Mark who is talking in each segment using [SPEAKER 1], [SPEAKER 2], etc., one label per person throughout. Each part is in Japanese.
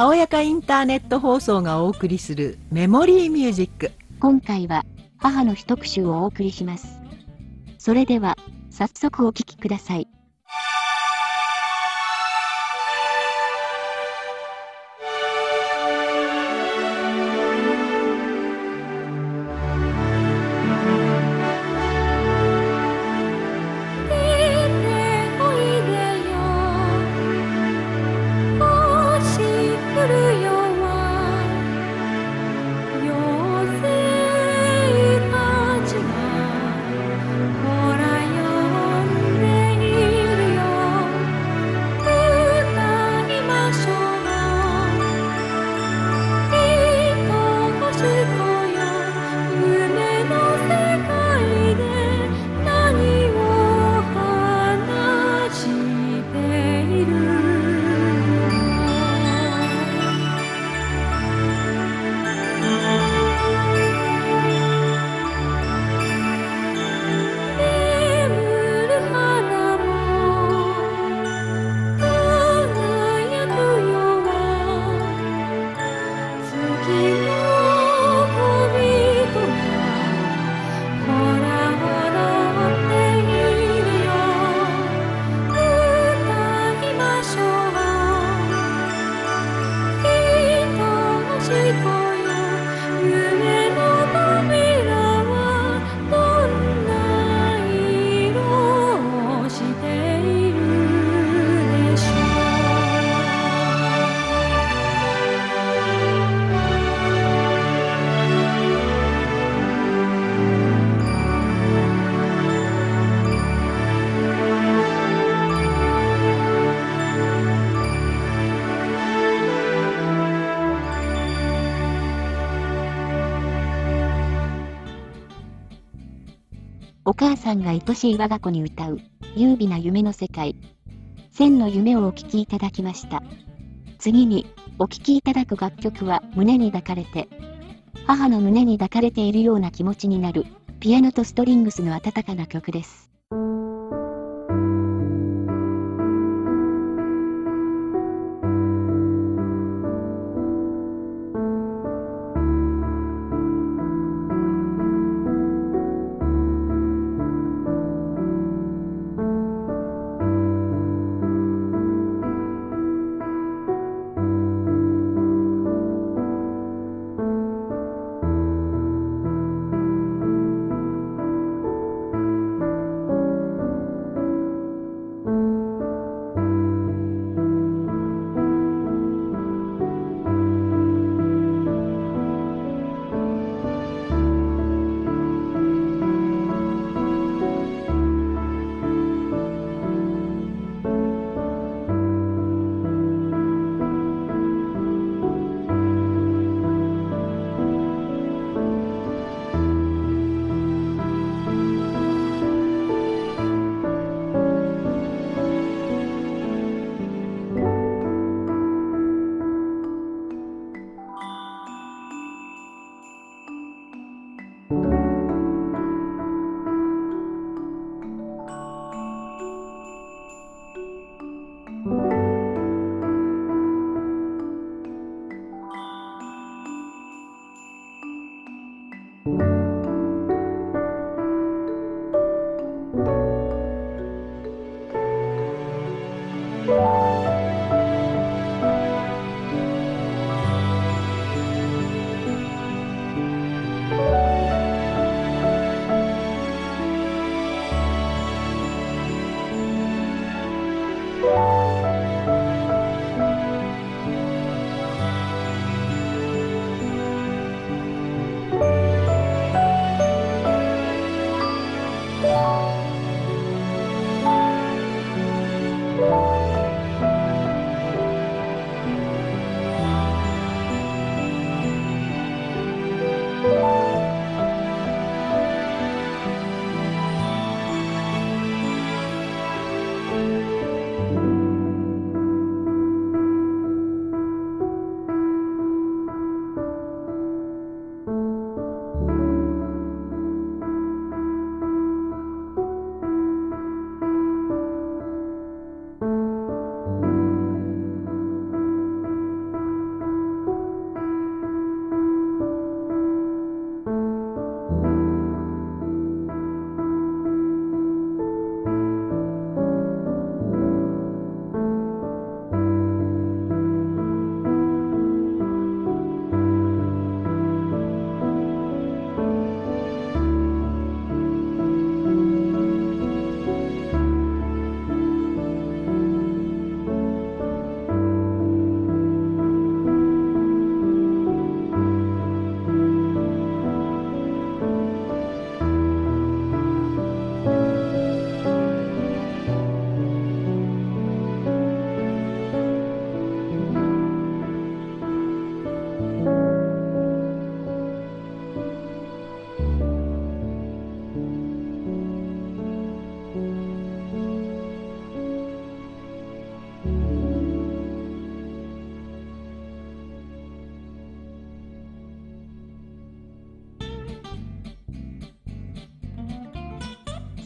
[SPEAKER 1] たおやかインターネット放送がお送りするメモリーミュージック。
[SPEAKER 2] 今回は母の一特集をお送りします。それでは早速お聴きください。母さんが愛しい我が子に歌う、優美な夢の世界。千の夢をお聴きいただきました。次に、お聴きいただく楽曲は胸に抱かれて、母の胸に抱かれているような気持ちになる、ピアノとストリングスの温かな曲です。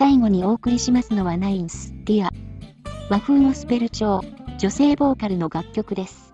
[SPEAKER 1] 最後にお送りしますのはナインス、ディア。和風のスペル調、女性ボーカルの楽曲です。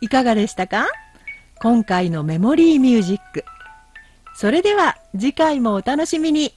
[SPEAKER 3] いかがでしたか？今回のメモリーミュージック。それでは次回もお楽しみに。